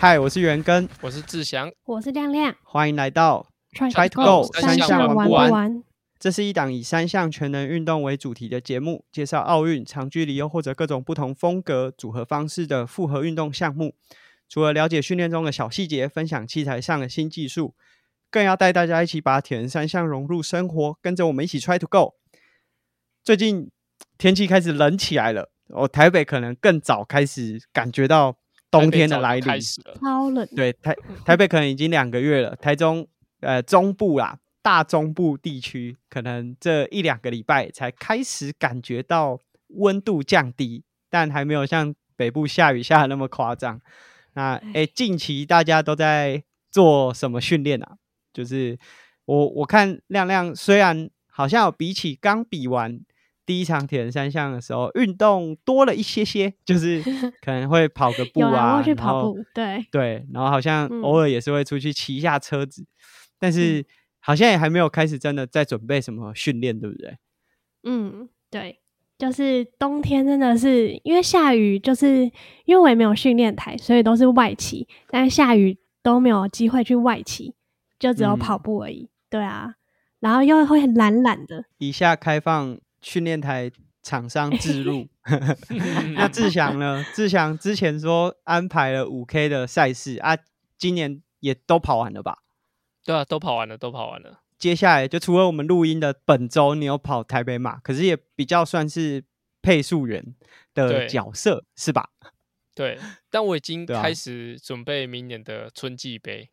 嗨，我是元根，我是志祥，我是亮亮。欢迎来到 Try to go，三项项玩玩不完完？这是一档以三项全能运动为主题的节目，介绍奥运、长距离又或者各种不同风格组合方式的复合运动项目。除了了解训练中的小细节，分享器材上的新技术，更要带大家一起把铁人三项融入生活，跟着我们一起 try to go。最近天气开始冷起来了，哦，台北可能更早开始感觉到冬天的来临。超冷。对，台台北可能已经两个月了，台中呃中部啦，大中部地区可能这一两个礼拜才开始感觉到温度降低，但还没有像北部下雨下的那么夸张。那诶，近期大家都在做什么训练啊？就是我我看亮亮虽然好像有比起刚比完第一场铁人三项的时候，运动多了一些些，就是可能会跑个步有啊，然后跑步。对，对，然后好像嗯偶尔也是会出去骑一下车子，但是好像也还没有开始真的在准备什么训练，对不对？嗯，对，就是冬天真的是因为下雨，就是因为我也没有训练台，所以都是外骑，但是下雨都没有机会去外骑，就只有跑嗯步而已。对啊，然后又会很懒懒的。以下开放训练台厂商置入。那志祥呢？志祥之前说安排了五 K 的赛事啊，今年也都跑完了吧？对啊，都跑完了，都跑完了。接下来就除了我们录音的本周，你有跑台北马，可是也比较算是配速员的角色，是吧？对，但我已经开始准备明年的春季杯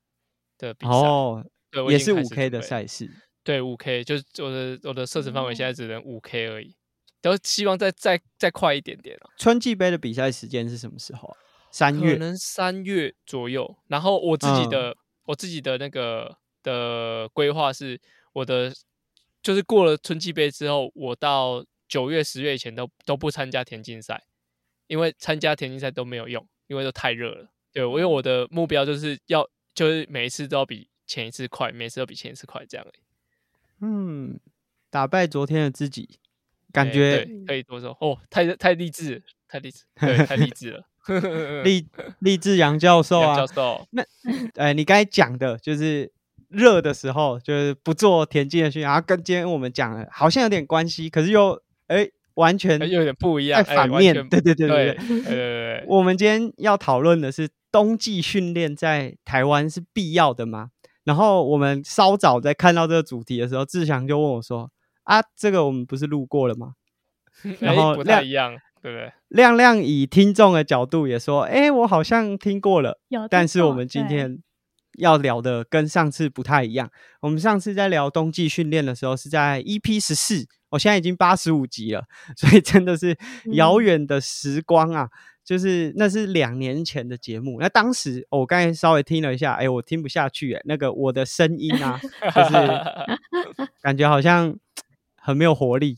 的比赛。哦，也是五 K 的。赛事。对，五 K 就是我的我的射程范围哦现在只能五 K 而已，都希望再再再快一点点啊。春季杯的比赛时间是什么时候啊？三月。可能三月左右。然后我自己嗯的、我自己的那个的规划是，我的就是过了春季杯之后，我到九月、十月以前都都不参加田径赛，因为参加田径赛都没有用，因为都太热了。对，我因为我的目标就是要就是每一次都要比前一次快，每次都比前一次快这样而已。嗯，打败昨天的自己，感觉可以多说，哦，太太励志，太励志，太励志了，呵呵呵，励 励志杨教授啊，教授，那，哎，你刚才讲的就是热的时候就是不做田径的训，然后跟今天我们讲的好像有点关系，可是又，哎，完全，又有点不一样，反面，对对对对，我们今天要讨论的是冬季训练在台湾是必要的吗？然后我们稍早在看到这个主题的时候，志祥就问我说：“啊，这个我们不是录过了吗？”然后不太一样，对不对？亮亮以听众的角度也说：“哎，我好像听过了。”有，但是我们今天要聊的跟上次不太一样。我们上次在聊冬季训练的时候是在 EP 十四，我现在已经八十五集了，所以真的是遥嗯远的时光啊！就是那是两年前的节目，那当时、哦我刚才稍微听了一下，哎，我听不下去，哎，那个我的声音啊，就是 感觉好像很没有活力，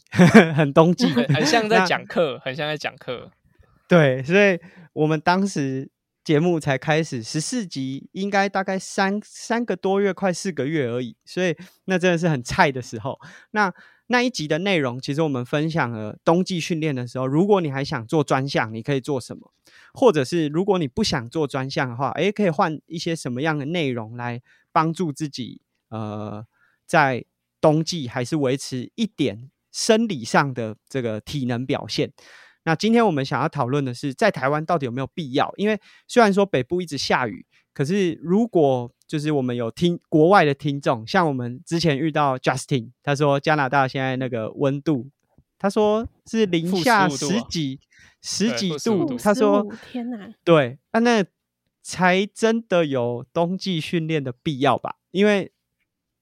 很冬季，很很像在那讲课，很像在讲课。对，所以我们当时节目才开始十四集，应该大概三三个多月，快四个月而已，所以那真的是很菜的时候。那那一集的内容，其实我们分享了冬季训练的时候，如果你还想做专项，你可以做什么？或者是如果你不想做专项的话，诶，可以换一些什么样的内容来帮助自己？呃，在冬季还是维持一点生理上的这个体能表现。那今天我们想要讨论的是，在台湾到底有没有必要？因为虽然说北部一直下雨，可是如果就是我们有听国外的听众，像我们之前遇到 Justin，他说加拿大现在那个温度，他说是零下15度啊十几十几对负15度，度他说55天哪，对，啊，那才真的有冬季训练的必要吧？因为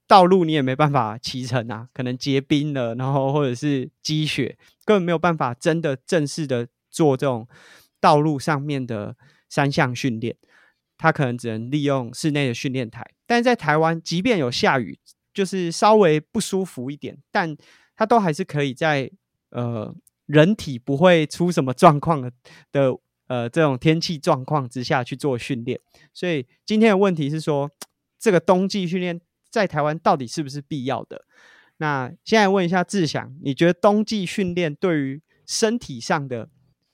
道路你也没办法骑乘啊，可能结冰了，然后或者是积雪，根本没有办法真的正式的做这种道路上面的三项训练。他可能只能利用室内的训练台，但是在台湾，即便有下雨，就是稍微不舒服一点，但他都还是可以在呃人体不会出什么状况的的呃这种天气状况之下去做训练。所以今天的问题是说，这个冬季训练在台湾到底是不是必要的？那现在问一下志祥，你觉得冬季训练对于身体上的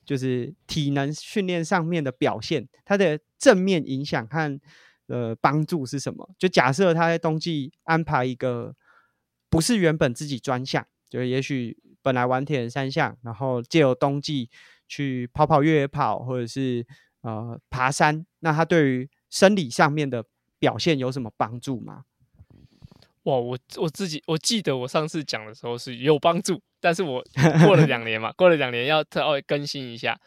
就是体能训练上面的表现，它的正面影响和呃帮助是什么？就假设他在冬季安排一个不是原本自己专项，就也许本来玩铁人三项，然后借由冬季去跑跑越野跑，或者是呃爬山，那他对于生理上面的表现有什么帮助吗？哇，我我自己我记得我上次讲的时候是有帮助，但是我过了两年嘛，过了两年要稍微更新一下，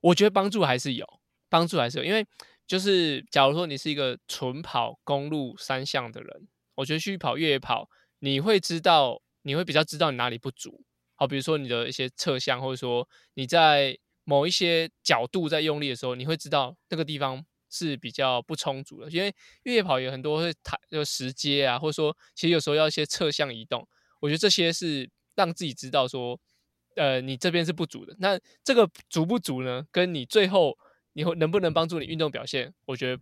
我觉得帮助还是有，帮助还是有，因为就是假如说你是一个纯跑公路三项的人，我觉得去跑越野跑，你会知道，你会比较知道你哪里不足，好，比如说你的一些侧向，或者说你在某一些角度在用力的时候，你会知道那个地方。是比较不充足的，因为越野跑有很多会抬就石阶啊，或者说其实有时候要一些侧向移动，我觉得这些是让自己知道说，呃，你这边是不足的。那这个足不足呢？跟你最后你会能不能帮助你运动表现？我觉得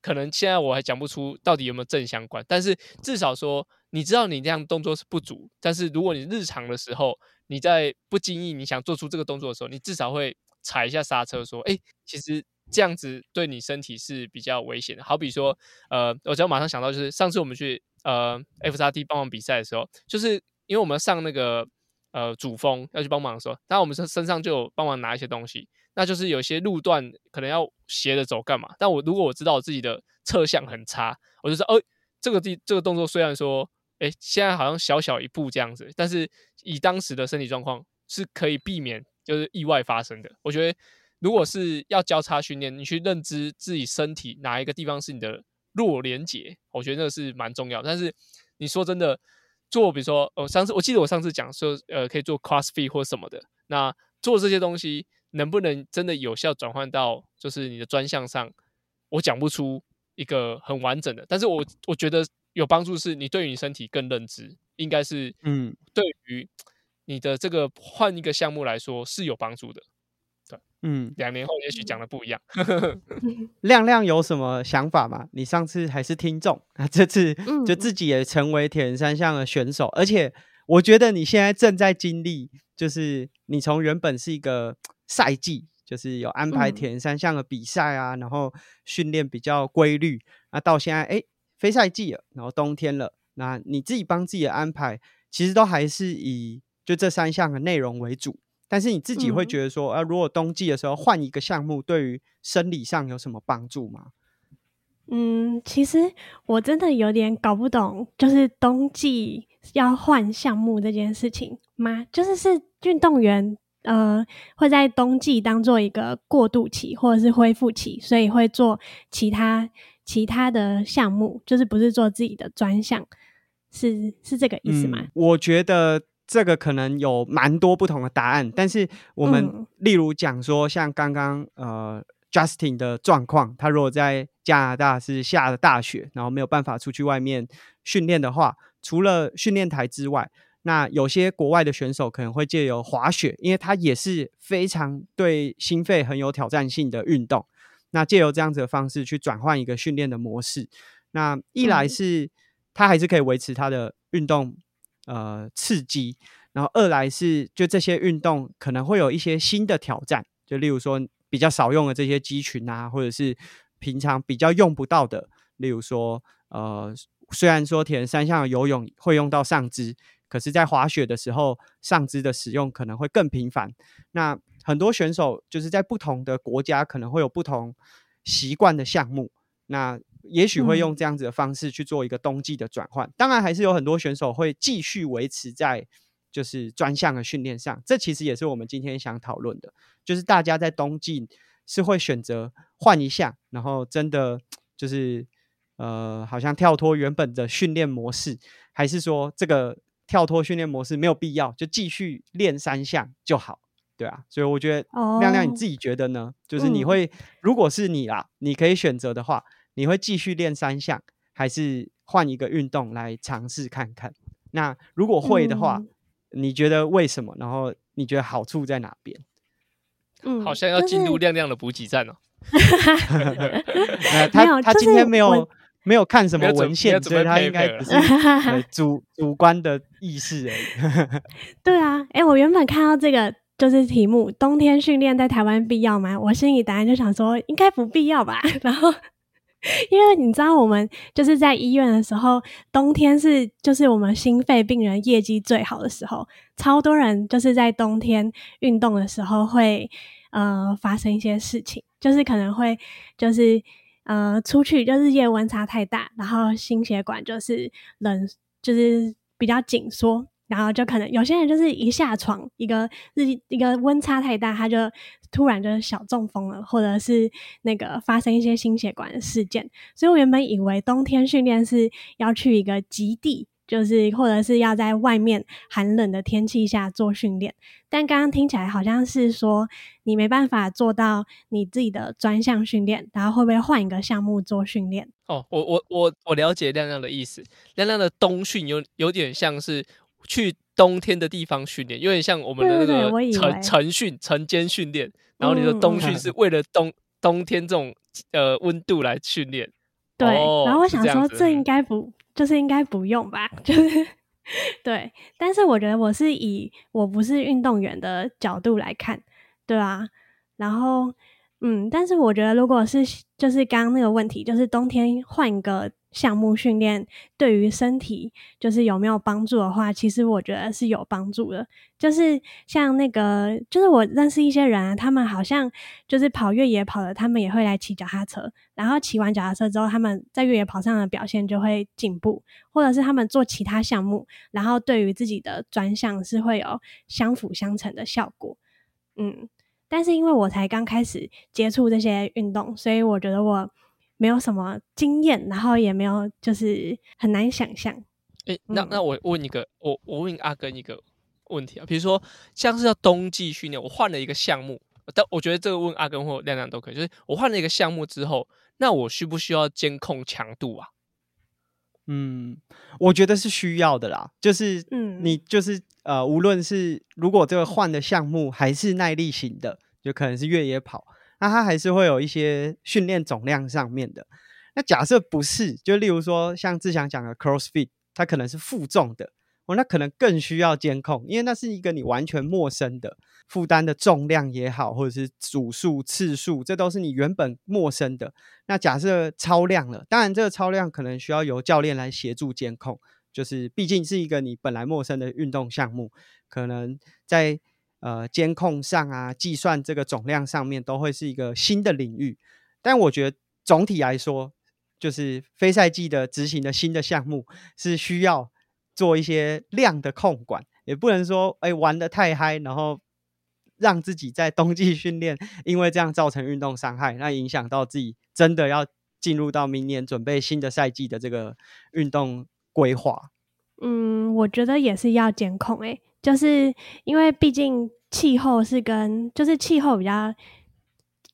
可能现在我还讲不出到底有没有正相关，但是至少说你知道你这样动作是不足，但是如果你日常的时候你在不经意你想做出这个动作的时候，你至少会踩一下刹车，说，哎，其实。这样子对你身体是比较危险的。好比说，呃，我只要马上想到，就是上次我们去呃 F 叉 T 帮忙比赛的时候，就是因为我们上那个呃主峰要去帮忙的时候，当然我们身身上就有帮忙拿一些东西，那就是有些路段可能要斜着走干嘛。但我如果我知道我自己的侧向很差，我就说，哦，这个地这个动作虽然说，哎，现在好像小小一步这样子，但是以当时的身体状况是可以避免就是意外发生的。我觉得。如果是要交叉训练，你去认知自己身体哪一个地方是你的弱连结，我觉得那个是蛮重要。但是你说真的，做比如说，呃，上次我记得我上次讲说，呃，可以做 crossfit 或什么的，那做这些东西能不能真的有效转换到就是你的专项上？我讲不出一个很完整的，但是我我觉得有帮助，是你对于你身体更认知，应该是嗯，对于你的这个换一个项目来说是有帮助的。嗯，两年后也许讲的不一样。亮亮有什么想法吗？你上次还是听众啊，这次就自己也成为铁人三项的选手，而且我觉得你现在正在经历，就是你从原本是一个赛季，就是有安排铁人三项的比赛啊，然后训练比较规律，那到现在哎非赛季了，然后冬天了，那你自己帮自己的安排，其实都还是以就这三项的内容为主。但是你自己会觉得说，啊，如果冬季的时候换一个项目，对于生理上有什么帮助吗？嗯，其实我真的有点搞不懂，就是冬季要换项目这件事情吗？就是是运动员呃会在冬季当做一个过渡期或者是恢复期，所以会做其他其他的项目，就是不是做自己的专项，是是这个意思吗？我觉得。这个可能有蛮多不同的答案，但是我们例如讲说，像刚刚呃 Justin 的状况，他如果在加拿大是下了大雪，然后没有办法出去外面训练的话，除了训练台之外，那有些国外的选手可能会借由滑雪，因为它也是非常对心肺很有挑战性的运动，那借由这样子的方式去转换一个训练的模式，那一来是他还是可以维持他的运动。呃，刺激，然后二来是就这些运动可能会有一些新的挑战，就例如说比较少用的这些肌群啊，或者是平常比较用不到的，例如说呃，虽然说铁人三项游泳会用到上肢，可是在滑雪的时候上肢的使用可能会更频繁。那很多选手就是在不同的国家可能会有不同习惯的项目，那。也许会用这样子的方式去做一个冬季的转换，当然还是有很多选手会继续维持在就是专项的训练上。这其实也是我们今天想讨论的，就是大家在冬季是会选择换一项，然后真的就是呃，好像跳脱原本的训练模式，还是说这个跳脱训练模式没有必要，就继续练三项就好，对啊。所以我觉得亮亮你自己觉得呢？就是你会如果是你啦，你可以选择的话。你会继续练三项，还是换一个运动来尝试看看？那如果会的话，你觉得为什么？然后你觉得好处在哪边？嗯，好像要进入亮亮的补给站哦。他他今天没有没有看什么文献，所以他应该只是 主主观的意识而已。对啊，哎，我原本看到这个。就是题目，冬天训练在台湾必要吗？我心里答案就想说，应该不必要吧。然后，因为你知道，我们就是在医院的时候，冬天是就是我们心肺病人业绩最好的时候，超多人就是在冬天运动的时候会呃发生一些事情，就是可能会就是呃出去就日夜温差太大，然后心血管就是冷就是比较紧缩。然后就可能有些人就是一下床，一个日一个温差太大，他就突然就小中风了，或者是那个发生一些心血管的事件。所以我原本以为冬天训练是要去一个极地，就是或者是要在外面寒冷的天气下做训练。但刚刚听起来好像是说你没办法做到你自己的专项训练，然后会不会换一个项目做训练？哦，我我我我了解亮亮的意思，亮亮的冬训有有点像是。去冬天的地方训练，有点像我们的那个晨晨训、晨间训练。然后你的冬训是为了冬冬天这种呃温度来训练。对，然后我想说，这应该不就是应该不用吧？就是 对，但是我觉得我是以我不是运动员的角度来看，对啊。然后嗯，但是我觉得如果是就是刚刚那个问题，就是冬天换一个。项目训练对于身体就是有没有帮助的话，其实我觉得是有帮助的。就是像那个，就是我认识一些人啊，他们好像就是跑越野跑的，他们也会来骑脚踏车。然后骑完脚踏车之后，他们在越野跑上的表现就会进步，或者是他们做其他项目，然后对于自己的专项是会有相辅相成的效果。嗯，但是因为我才刚开始接触这些运动，所以我觉得我。没有什么经验，然后也没有，就是很难想象。哎，那那我问一个，我我问阿根一个问题啊，比如说像是要冬季训练，我换了一个项目，但我觉得这个问阿根或亮亮都可以，就是我换了一个项目之后，那我需不需要监控强度啊？嗯，我觉得是需要的啦，就是嗯，你就是呃，无论是如果这个换的项目还是耐力型的，就可能是越野跑。那它还是会有一些训练总量上面的。那假设不是，就例如说像志祥讲的 CrossFit，它可能是负重的哦，那可能更需要监控，因为那是一个你完全陌生的负担的重量也好，或者是组数、次数，这都是你原本陌生的。那假设超量了，当然这个超量可能需要由教练来协助监控，就是毕竟是一个你本来陌生的运动项目，可能在。呃，监控上啊，计算这个总量上面都会是一个新的领域，但我觉得总体来说，就是非赛季的执行的新的项目是需要做一些量的控管，也不能说哎玩的太嗨，然后让自己在冬季训练，因为这样造成运动伤害，那影响到自己真的要进入到明年准备新的赛季的这个运动规划。嗯，我觉得也是要监控哎。就是因为毕竟气候是跟就是气候比较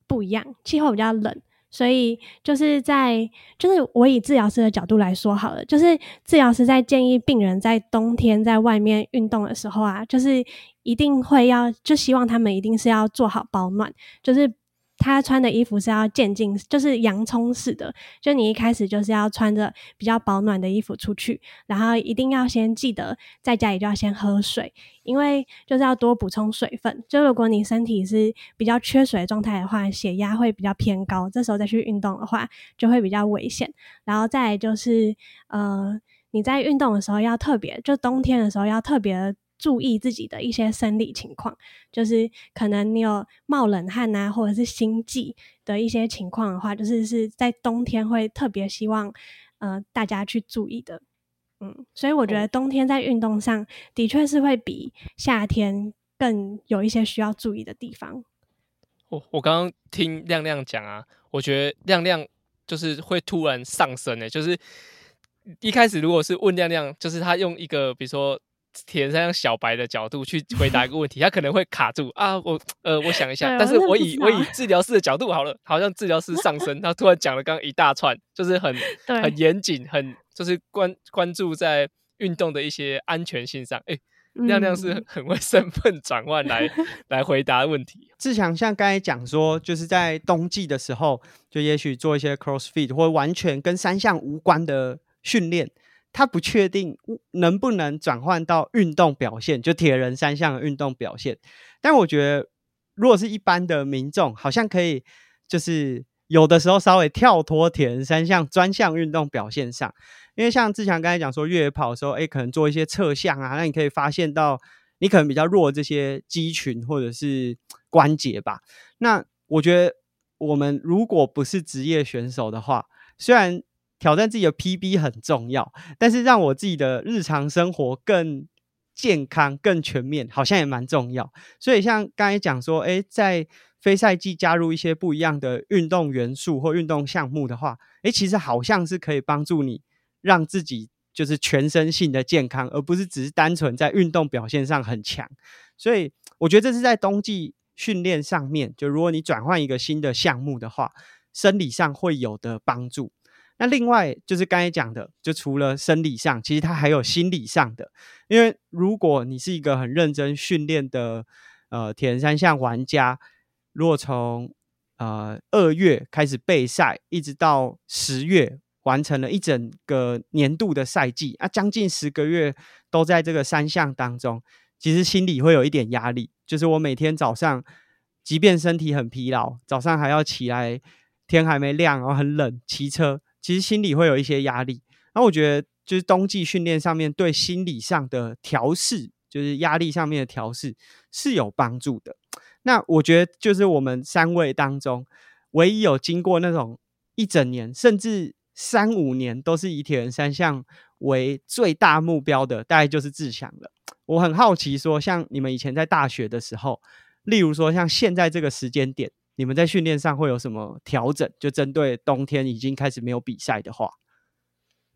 不一样，气候比较冷，所以就是在就是我以治疗师的角度来说好了，就是治疗师在建议病人在冬天在外面运动的时候啊，就是一定会要就希望他们一定是要做好保暖，就是。他穿的衣服是要渐进，就是洋葱式的。就你一开始就是要穿着比较保暖的衣服出去，然后一定要先记得在家里就要先喝水，因为就是要多补充水分。就如果你身体是比较缺水的状态的话，血压会比较偏高，这时候再去运动的话就会比较危险。然后再就是呃，你在运动的时候要特别，就冬天的时候要特别。注意自己的一些生理情况，就是可能你有冒冷汗啊，或者是心悸的一些情况的话，就是是在冬天会特别希望，呃，大家去注意的。嗯，所以我觉得冬天在运动上的确是会比夏天更有一些需要注意的地方。我我刚刚听亮亮讲啊，我觉得亮亮就是会突然上升诶，就是一开始如果是问亮亮，就是他用一个比如说。铁山小白的角度去回答一个问题，他可能会卡住啊！我呃，我想一下，但是我以我以治疗师的角度好了，好像治疗师上身，他突然讲了刚刚一大串，就是很很严谨，很就是关关注在运动的一些安全性上。哎，亮亮是很会身份转换来 来回答问题。志强像刚才讲说，就是在冬季的时候，就也许做一些 CrossFit 或完全跟三项无关的训练。他不确定能不能转换到运动表现，就铁人三项的运动表现。但我觉得，如果是一般的民众，好像可以，就是有的时候稍微跳脱铁人三项专项运动表现上，因为像志强刚才讲说，越野跑的时候，哎，可能做一些侧向啊，那你可以发现到你可能比较弱这些肌群或者是关节吧。那我觉得，我们如果不是职业选手的话，虽然挑战自己的 PB 很重要，但是让我自己的日常生活更健康、更全面，好像也蛮重要。所以像刚才讲说，诶，在非赛季加入一些不一样的运动元素或运动项目的话，诶，其实好像是可以帮助你让自己就是全身性的健康，而不是只是单纯在运动表现上很强。所以我觉得这是在冬季训练上面，就如果你转换一个新的项目的话，生理上会有的帮助。那另外就是刚才讲的，就除了生理上，其实它还有心理上的。因为如果你是一个很认真训练的呃铁人三项玩家，如果从呃二月开始备赛，一直到十月完成了一整个年度的赛季，啊，将近十个月都在这个三项当中，其实心里会有一点压力。就是我每天早上，即便身体很疲劳，早上还要起来，天还没亮，然后很冷，骑车。其实心里会有一些压力，然后我觉得就是冬季训练上面对心理上的调试，就是压力上面的调试是有帮助的。那我觉得就是我们三位当中，唯一有经过那种一整年甚至三五年都是以铁人三项为最大目标的，大概就是志祥了。我很好奇，说像你们以前在大学的时候，例如说像现在这个时间点。你们在训练上会有什么调整？就针对冬天已经开始没有比赛的话，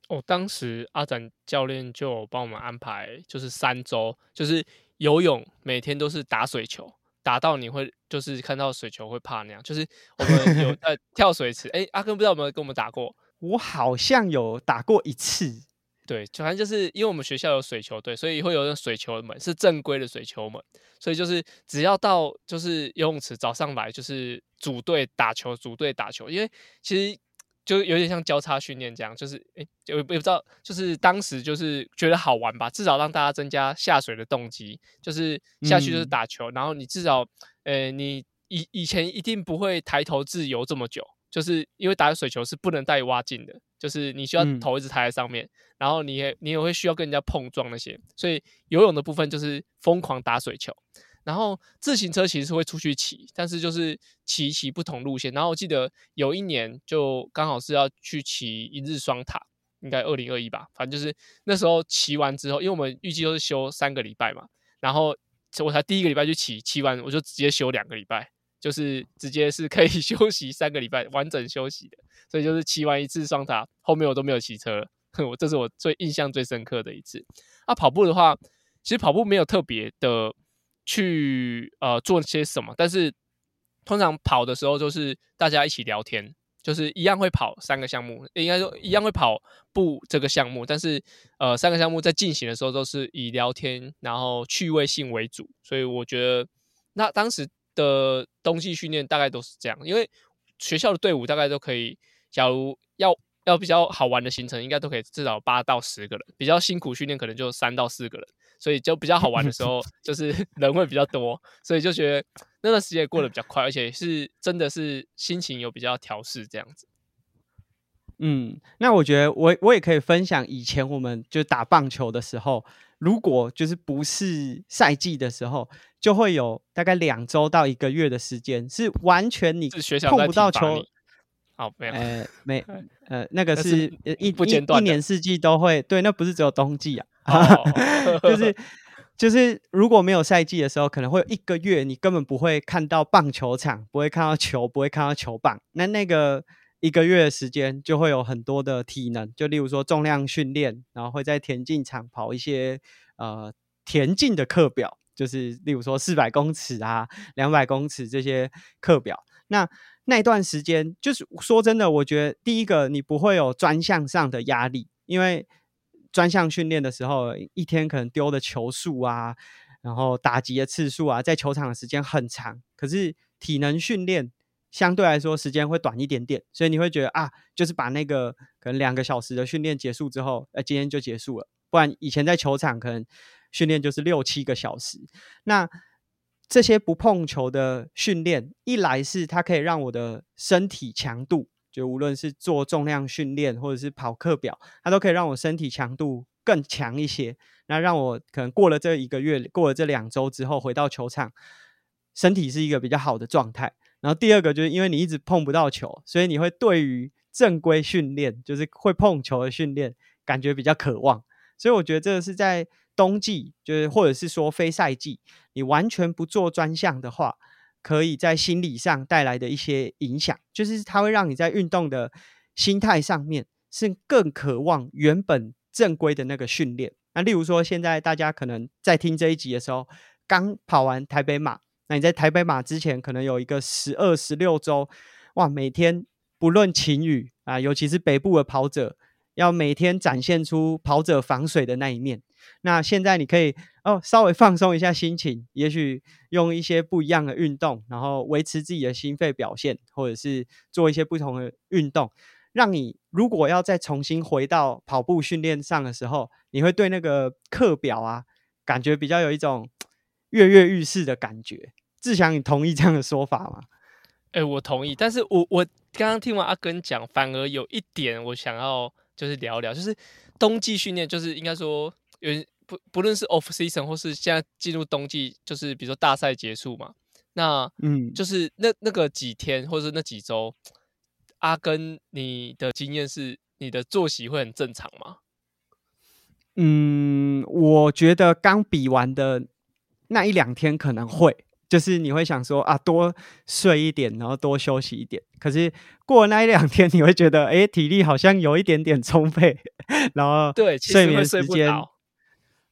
哦，当时阿展教练就帮我们安排，就是三周，就是游泳每天都是打水球，打到你会就是看到水球会怕那样。就是我们有 呃跳水池，哎，阿根不知道有没有跟我们打过？我好像有打过一次。对，反正就是因为我们学校有水球队，所以会有那水球门，是正规的水球门。所以就是只要到就是游泳池早上来就是组队打球，组队打球。因为其实就有点像交叉训练这样，就是诶，就也不知道，就是当时就是觉得好玩吧，至少让大家增加下水的动机。就是下去就是打球，然后你至少呃，你以以前一定不会抬头自由这么久。就是因为打水球是不能带挖镜的，就是你需要头一直抬在上面，然后你也你也会需要跟人家碰撞那些，所以游泳的部分就是疯狂打水球，然后自行车其实是会出去骑，但是就是骑骑不同路线。然后我记得有一年就刚好是要去骑一日双塔，应该二零二一吧，反正就是那时候骑完之后，因为我们预计都是休三个礼拜嘛，然后我才第一个礼拜就骑，骑完我就直接休两个礼拜。就是直接是可以 休息三个礼拜，完整休息的，所以就是骑完一次双塔，后面我都没有骑车，我这是我最印象最深刻的一次。啊，跑步的话，其实跑步没有特别的去呃做些什么，但是通常跑的时候就是大家一起聊天，就是一样会跑三个项目，应该说一样会跑步这个项目，但是呃三个项目在进行的时候都是以聊天然后趣味性为主，所以我觉得那当时。的冬季训练大概都是这样，因为学校的队伍大概都可以，假如要要比较好玩的行程，应该都可以至少八到十个人，比较辛苦训练可能就三到四个人，所以就比较好玩的时候，就是 人会比较多，所以就觉得那段时间过得比较快，而且是真的是心情有比较调试这样子。嗯，那我觉得我我也可以分享以前我们就打棒球的时候。如果就是不是赛季的时候，就会有大概两周到一个月的时间，是完全你碰不到球。好，没有，呃，没，呃，那个是一一一年四季都会。对，那不是只有冬季啊，就是就是，如果没有赛季的时候，可能会有一个月你根本不会看到棒球场，不会看到球，不会看到球棒。那那个。一个月的时间就会有很多的体能，就例如说重量训练，然后会在田径场跑一些呃田径的课表，就是例如说四百公尺啊、两百公尺这些课表。那那段时间，就是说真的，我觉得第一个你不会有专项上的压力，因为专项训练的时候，一天可能丢的球数啊，然后打击的次数啊，在球场的时间很长。可是体能训练。相对来说时间会短一点点，所以你会觉得啊，就是把那个可能两个小时的训练结束之后，呃，今天就结束了。不然以前在球场可能训练就是六七个小时。那这些不碰球的训练，一来是它可以让我的身体强度，就无论是做重量训练或者是跑课表，它都可以让我身体强度更强一些。那让我可能过了这一个月，过了这两周之后，回到球场，身体是一个比较好的状态。然后第二个就是因为你一直碰不到球，所以你会对于正规训练，就是会碰球的训练，感觉比较渴望。所以我觉得这个是在冬季，就是或者是说非赛季，你完全不做专项的话，可以在心理上带来的一些影响，就是它会让你在运动的心态上面是更渴望原本正规的那个训练。那例如说，现在大家可能在听这一集的时候，刚跑完台北马。那你在台北马之前，可能有一个十二、十六周，哇，每天不论晴雨啊，尤其是北部的跑者，要每天展现出跑者防水的那一面。那现在你可以哦，稍微放松一下心情，也许用一些不一样的运动，然后维持自己的心肺表现，或者是做一些不同的运动，让你如果要再重新回到跑步训练上的时候，你会对那个课表啊，感觉比较有一种 跃跃欲试的感觉。志祥，你同意这样的说法吗？哎，我同意。但是我我刚刚听完阿根讲，反而有一点我想要就是聊聊，就是冬季训练，就是应该说有不不论是 off season 或是现在进入冬季，就是比如说大赛结束嘛，那嗯，就是那那个几天或者是那几周，阿根你的经验是你的作息会很正常吗？嗯，我觉得刚比完的那一两天可能会。就是你会想说啊，多睡一点，然后多休息一点。可是过那一两天，你会觉得，哎，体力好像有一点点充沛，然后对睡眠时间，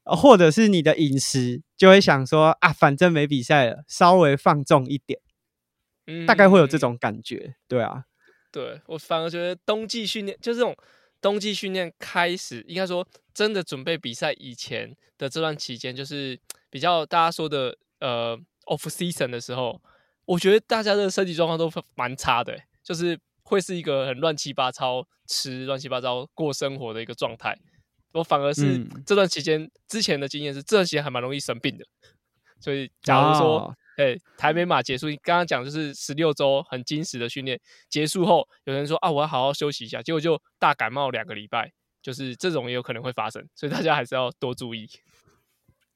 或者是你的饮食，就会想说啊，反正没比赛了，稍微放纵一点，嗯大概会有这种感觉。对啊，对我反而觉得冬季训练，就这种冬季训练开始，应该说真的准备比赛以前的这段期间，就是比较大家说的呃。Off season 的时候，我觉得大家的身体状况都蛮差的，就是会是一个很乱七八糟吃、乱七八糟过生活的一个状态。我反而是这段期间之前的经验是，这段期间还蛮容易生病的。所以，假如说，哎，台北马结束，你刚刚讲就是十六周很精实的训练结束后，有人说啊，我要好好休息一下，结果就大感冒两个礼拜，就是这种也有可能会发生，所以大家还是要多注意。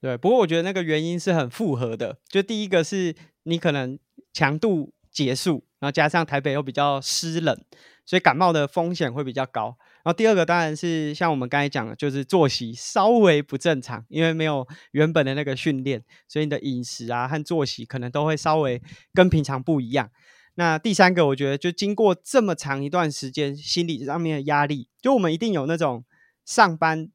对，不过我觉得那个原因是很复合的。就第一个是你可能强度结束，然后加上台北又比较湿冷，所以感冒的风险会比较高。然后第二个当然是像我们刚才讲的，就是作息稍微不正常，因为没有原本的那个训练，所以你的饮食啊和作息可能都会稍微跟平常不一样。那第三个，我觉得就经过这么长一段时间，心理上面的压力，就我们一定有那种上班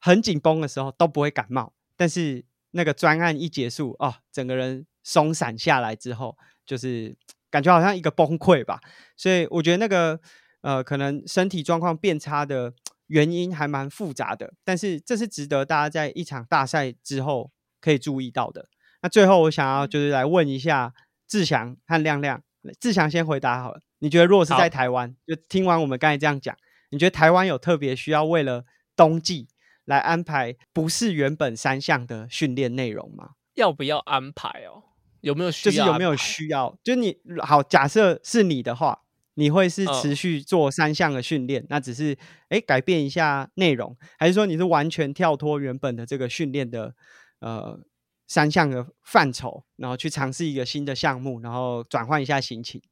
很紧绷的时候都不会感冒。但是那个专案一结束哦，整个人松散下来之后，就是感觉好像一个崩溃吧。所以我觉得那个呃，可能身体状况变差的原因还蛮复杂的。但是这是值得大家在一场大赛之后可以注意到的。那最后我想要就是来问一下志祥和亮亮，志祥先回答好了。你觉得如果是在台湾，就听完我们刚才这样讲，你觉得台湾有特别需要为了冬季？来安排不是原本三项的训练内容吗？要不要安排哦？有没有需要？就是有没有需要？就你好，假设是你的话，你会是持续做三项的训练？那只是哎改变一下内容，还是说你是完全跳脱原本的这个训练的呃三项的范畴，然后去尝试一个新的项目，然后转换一下心情？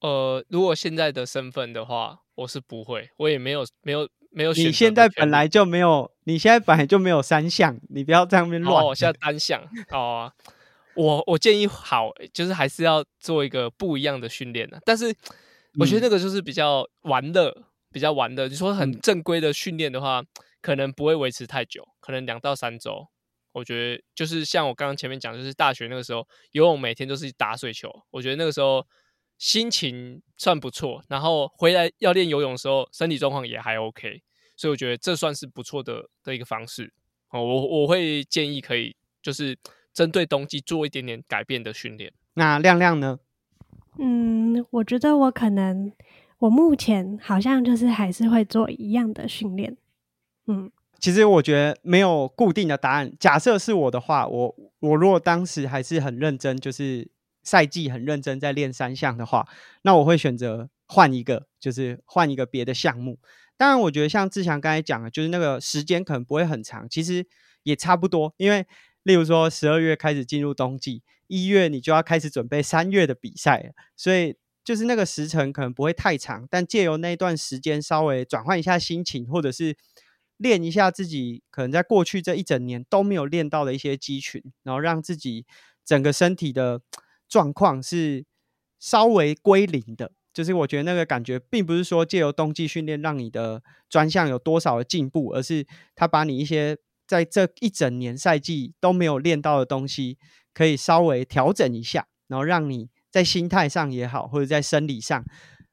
呃，如果现在的身份的话，我是不会，我也没有没有。没有，你现在本来就没有，你现在本来就没有三项，你不要在那边乱。哦，现在单项哦。我我建议好，就是还是要做一个不一样的训练的。但是我觉得那个就是比较玩的，比较玩的。你说很正规的训练的话，可能不会维持太久，可能两到三周。我觉得就是像我刚刚前面讲，就是大学那个时候游泳每天都是打水球，我觉得那个时候。心情算不错，然后回来要练游泳的时候，身体状况也还 OK，所以我觉得这算是不错的的一个方式。哦，我我会建议可以就是针对冬季做一点点改变的训练。那亮亮呢？嗯，我觉得我可能，我目前好像就是还是会做一样的训练。嗯，其实我觉得没有固定的答案。假设是我的话，我我如果当时还是很认真，就是赛季很认真在练三项的话，那我会选择换一个，就是换一个别的项目。当然，我觉得像志强刚才讲的，就是那个时间可能不会很长，其实也差不多。因为例如说十二月开始进入冬季，一月你就要开始准备三月的比赛，所以就是那个时程可能不会太长。但借由那段时间稍微转换一下心情，或者是练一下自己可能在过去这一整年都没有练到的一些肌群，然后让自己整个身体的状况是稍微归零的。就是我觉得那个感觉，并不是说借由冬季训练让你的专项有多少的进步，而是他把你一些在这一整年赛季都没有练到的东西，可以稍微调整一下，然后让你在心态上也好，或者在生理上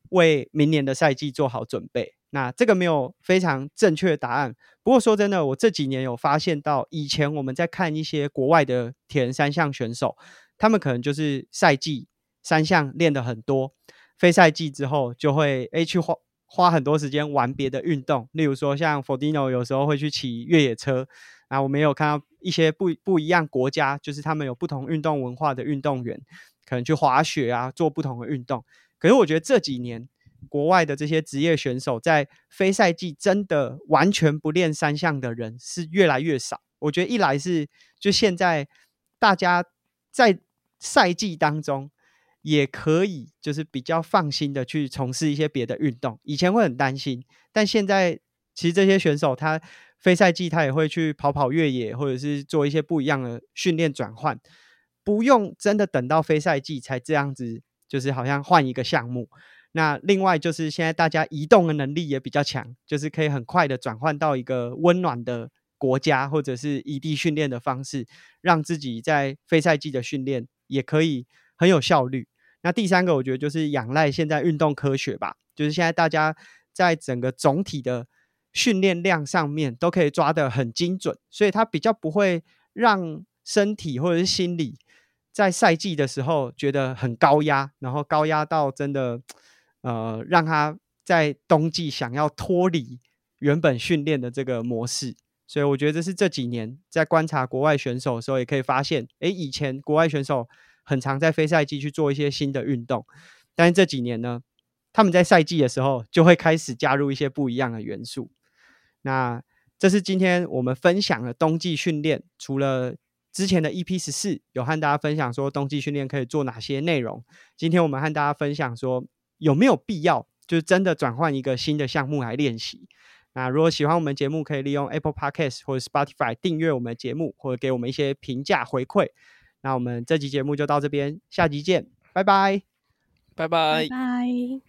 为明年的赛季做好准备。那这个没有非常正确的答案。不过说真的，我这几年有发现到，以前我们在看一些国外的铁人三项选手，他们可能就是赛季三项练的很多。非赛季之后，就会诶去花花很多时间玩别的运动，例如说像 Fordino 有时候会去骑越野车，啊，我们有看到一些不不一样国家，就是他们有不同运动文化的运动员，可能去滑雪啊，做不同的运动。可是我觉得这几年国外的这些职业选手在非赛季真的完全不练三项的人是越来越少。我觉得一来是就现在大家在赛季当中。也可以，就是比较放心的去从事一些别的运动。以前会很担心，但现在其实这些选手他非赛季他也会去跑跑越野，或者是做一些不一样的训练转换，不用真的等到非赛季才这样子，就是好像换一个项目。那另外就是现在大家移动的能力也比较强，就是可以很快的转换到一个温暖的国家，或者是异地训练的方式，让自己在非赛季的训练也可以。很有效率。那第三个，我觉得就是仰赖现在运动科学吧，就是现在大家在整个总体的训练量上面都可以抓得很精准，所以它比较不会让身体或者是心理在赛季的时候觉得很高压，然后高压到真的呃让他在冬季想要脱离原本训练的这个模式。所以我觉得这是这几年在观察国外选手的时候，也可以发现，诶，以前国外选手。很常在非赛季去做一些新的运动，但是这几年呢，他们在赛季的时候就会开始加入一些不一样的元素。那这是今天我们分享的冬季训练，除了之前的 EP 十四有和大家分享说冬季训练可以做哪些内容，今天我们和大家分享说有没有必要就是真的转换一个新的项目来练习。那如果喜欢我们节目，可以利用 Apple Podcast 或者 Spotify 订阅我们的节目，或者给我们一些评价回馈。那我们这期节目就到这边，下集见，拜拜，拜拜，拜。